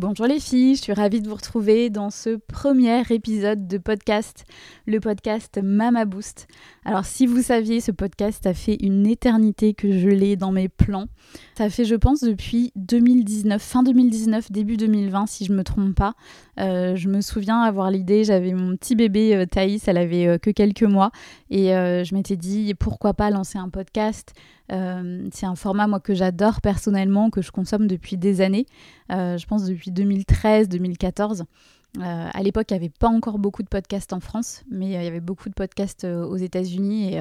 Bonjour les filles, je suis ravie de vous retrouver dans ce premier épisode de podcast, le podcast Mama Boost. Alors si vous saviez, ce podcast a fait une éternité que je l'ai dans mes plans. Ça fait je pense depuis 2019, fin 2019, début 2020 si je me trompe pas. Euh, je me souviens avoir l'idée, j'avais mon petit bébé euh, Thaïs, elle avait euh, que quelques mois et je m'étais dit pourquoi pas lancer un podcast. C'est un format moi que j'adore personnellement, que je consomme depuis des années. je pense depuis 2013-2014. Euh, à l'époque, il n'y avait pas encore beaucoup de podcasts en France, mais euh, il y avait beaucoup de podcasts euh, aux États-Unis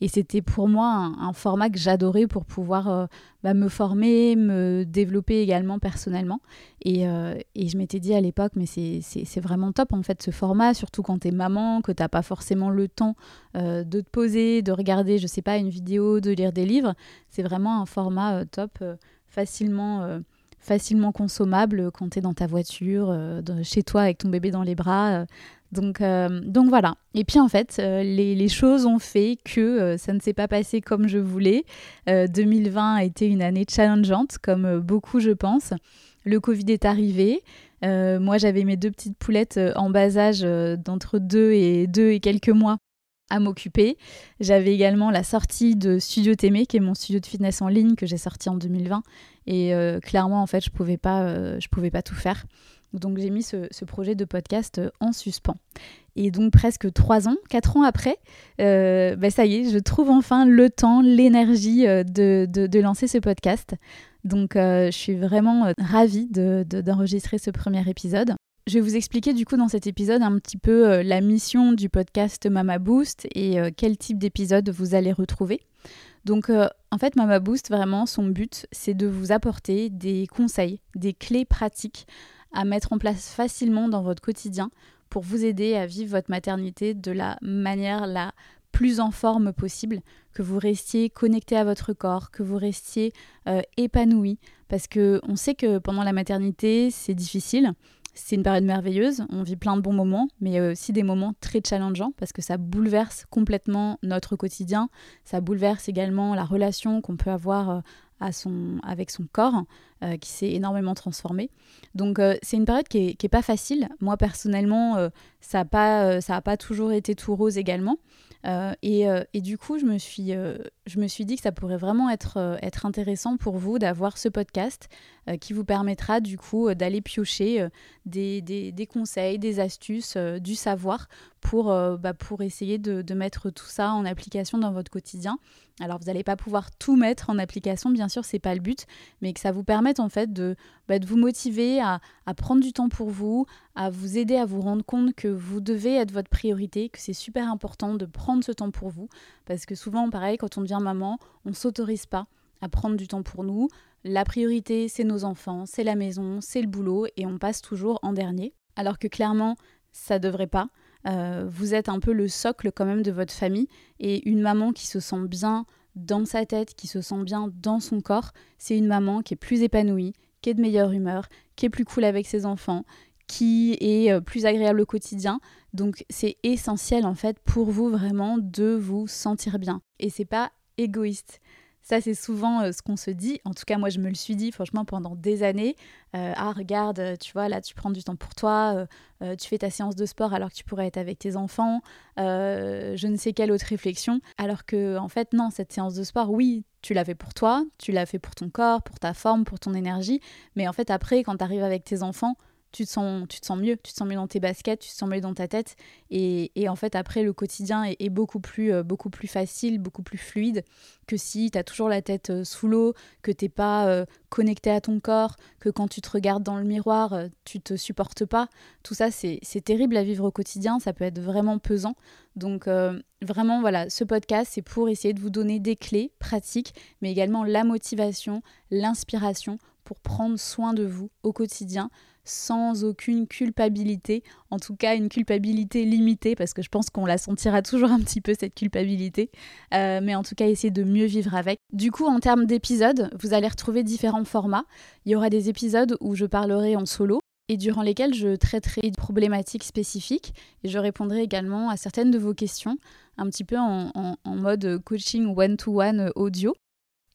et, c'était pour moi un, format que j'adorais pour pouvoir bah, me former, me développer également personnellement. Et, je m'étais dit à l'époque, mais c'est vraiment top en fait ce format, surtout quand tu es maman, que tu n'as pas forcément le temps de te poser, de regarder, je sais pas, une vidéo, de lire des livres. C'est vraiment un format top, facilement facilement consommable quand tu es dans ta voiture, euh, chez toi avec ton bébé dans les bras. Euh. donc, euh, donc voilà. Et puis en fait, les, choses ont fait que ça ne s'est pas passé comme je voulais. 2020 a été une année challengeante, comme beaucoup je pense. Le Covid est arrivé. moi, j'avais mes deux petites poulettes en bas âge d'entre deux et deux et quelques mois à m'occuper. J'avais également la sortie de Studio Témé, qui est mon studio de fitness en ligne que j'ai sorti en 2020. Et euh, clairement, en fait, je pouvais pas, euh, pouvais pas tout faire. Donc j'ai mis ce, projet de podcast euh, en suspens. Et donc presque trois ans, quatre ans après, bah, ça y est, je trouve enfin le temps, l'énergie de, de, lancer ce podcast. Donc je suis vraiment ravie d'enregistrer ce premier épisode. Je vais vous expliquer du coup dans cet épisode un petit peu euh, la mission du podcast Mama Boost et euh, quel type d'épisode vous allez retrouver. Donc euh, en fait Mama Boost vraiment son but c'est de vous apporter des conseils, des clés pratiques à mettre en place facilement dans votre quotidien pour vous aider à vivre votre maternité de la manière la plus en forme possible, que vous restiez connecté à votre corps, que vous restiez épanoui, parce que on sait que pendant la maternité c'est difficile, c'est une période merveilleuse, on vit plein de bons moments, mais il y a aussi des moments très challengeants parce que ça bouleverse complètement notre quotidien, ça bouleverse également la relation qu'on peut avoir euh, à son, avec son corps, euh, qui s'est énormément transformé. Donc euh, c'est une période qui n'est pas facile. Moi personnellement, ça n'a pas, ça pas toujours été tout rose également. Euh, euh, et, du coup, je me, suis, euh, je me suis dit que ça pourrait vraiment être, être intéressant pour vous d'avoir ce podcast qui vous permettra du coup d'aller piocher des, des, conseils, des astuces, du savoir pour, bah, pour essayer de, mettre tout ça en application dans votre quotidien. Alors vous n'allez pas pouvoir tout mettre en application, bien sûr, c'est pas le but, mais que ça vous en fait de, bah, vous motiver à, prendre du temps pour vous, à vous aider à vous rendre compte que vous devez être votre priorité, que c'est super important de prendre ce temps pour vous. Parce que souvent, pareil, quand on devient maman, on ne s'autorise pas à prendre du temps pour nous. La priorité, c'est nos enfants, c'est la maison, c'est le boulot, et on passe toujours en dernier. Alors que clairement, ça devrait pas. Euh, vous êtes un peu le socle quand même de votre famille, et une maman qui se sent bien dans sa tête, qui se sent bien dans son corps, c'est une maman qui est plus épanouie, qui est de meilleure humeur, qui est plus cool avec ses enfants, qui est euh, plus agréable au quotidien. Donc c'est essentiel en fait pour vous vraiment de vous sentir bien. Et c'est pas égoïste. Ça, c'est souvent euh, ce qu'on se dit. En tout cas, moi, je me le suis dit, franchement, pendant des années. Euh, ah, regarde, tu vois, là, tu prends du temps pour toi, tu fais ta séance de sport alors que tu pourrais être avec tes enfants, je ne sais quelle autre réflexion. Alors que, en fait, non, cette séance de sport, oui, tu l'as fait pour toi, tu l'as fait pour ton corps, pour ta forme, pour ton énergie. Mais en fait, après, quand tu arrives avec tes enfants, tu te sens, tu te sens mieux, tu te sens mieux dans tes baskets, tu te sens mieux dans ta tête. Et, en fait, après, le quotidien est, beaucoup, plus, euh, beaucoup plus facile, beaucoup plus fluide que si tu as toujours la tête euh, sous l'eau, que t'es pas euh, connecté à ton corps, que quand tu te regardes dans le miroir, tu te supportes pas. Tout ça, c'est terrible à vivre au quotidien, ça peut être vraiment pesant. Donc, vraiment, voilà, ce podcast, c'est pour essayer de vous donner des clés pratiques, mais également la motivation, l'inspiration pour prendre soin de vous au quotidien sans aucune culpabilité, en tout cas une culpabilité limitée, parce que je pense qu'on la sentira toujours un petit peu cette culpabilité, euh, mais en tout cas essayer de mieux vivre avec. Du coup, en termes d'épisodes, vous allez retrouver différents formats. Il y aura des épisodes où je parlerai en solo, et durant lesquels je traiterai de problématiques spécifiques et je répondrai également à certaines de vos questions, un petit peu en, en mode coaching one-to-one audio.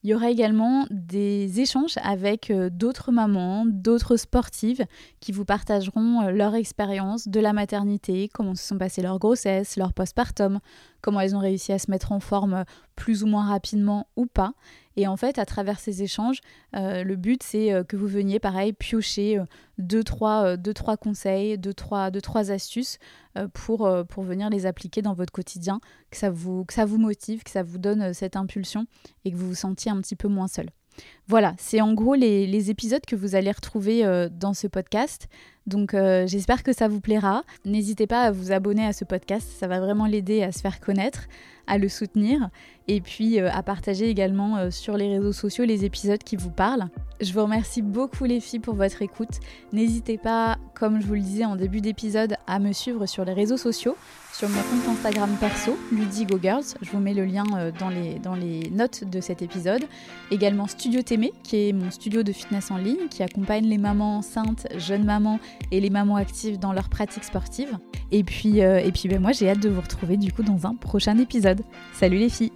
Il y aura également des échanges avec euh, d'autres mamans, d'autres sportives qui vous partageront euh, leur expérience de la maternité, comment se sont passées leurs grossesses, leur postpartum, comment elles ont réussi à se mettre en forme euh, plus ou moins rapidement ou pas. Et en fait, à travers ces échanges, le but c'est que vous veniez pareil piocher deux trois, deux, trois conseils, deux trois, deux, trois astuces pour, pour venir les appliquer dans votre quotidien, que ça, vous, que ça vous motive, que ça vous donne cette impulsion et que vous vous sentiez un petit peu moins seul. Voilà, c'est en gros les, épisodes que vous allez retrouver euh, dans ce podcast. Donc euh, j'espère que ça vous plaira. N'hésitez pas à vous abonner à ce podcast, ça va vraiment l'aider à se faire connaître, à le soutenir et puis euh, à partager également sur les réseaux sociaux les épisodes qui vous parlent. Je vous remercie beaucoup les filles pour votre écoute. N'hésitez pas, comme je vous le disais en début d'épisode, à me suivre sur les réseaux sociaux sur mon compte Instagram perso, Ludigo Girls. Je vous mets le lien euh, dans les, notes de cet épisode. Également Studio Témé, qui est mon studio de fitness en ligne, qui accompagne les mamans enceintes, jeunes mamans et les mamans actives dans leur pratique sportive. Et puis, euh, et puis ben moi, j'ai hâte de vous retrouver du coup dans un prochain épisode. Salut les filles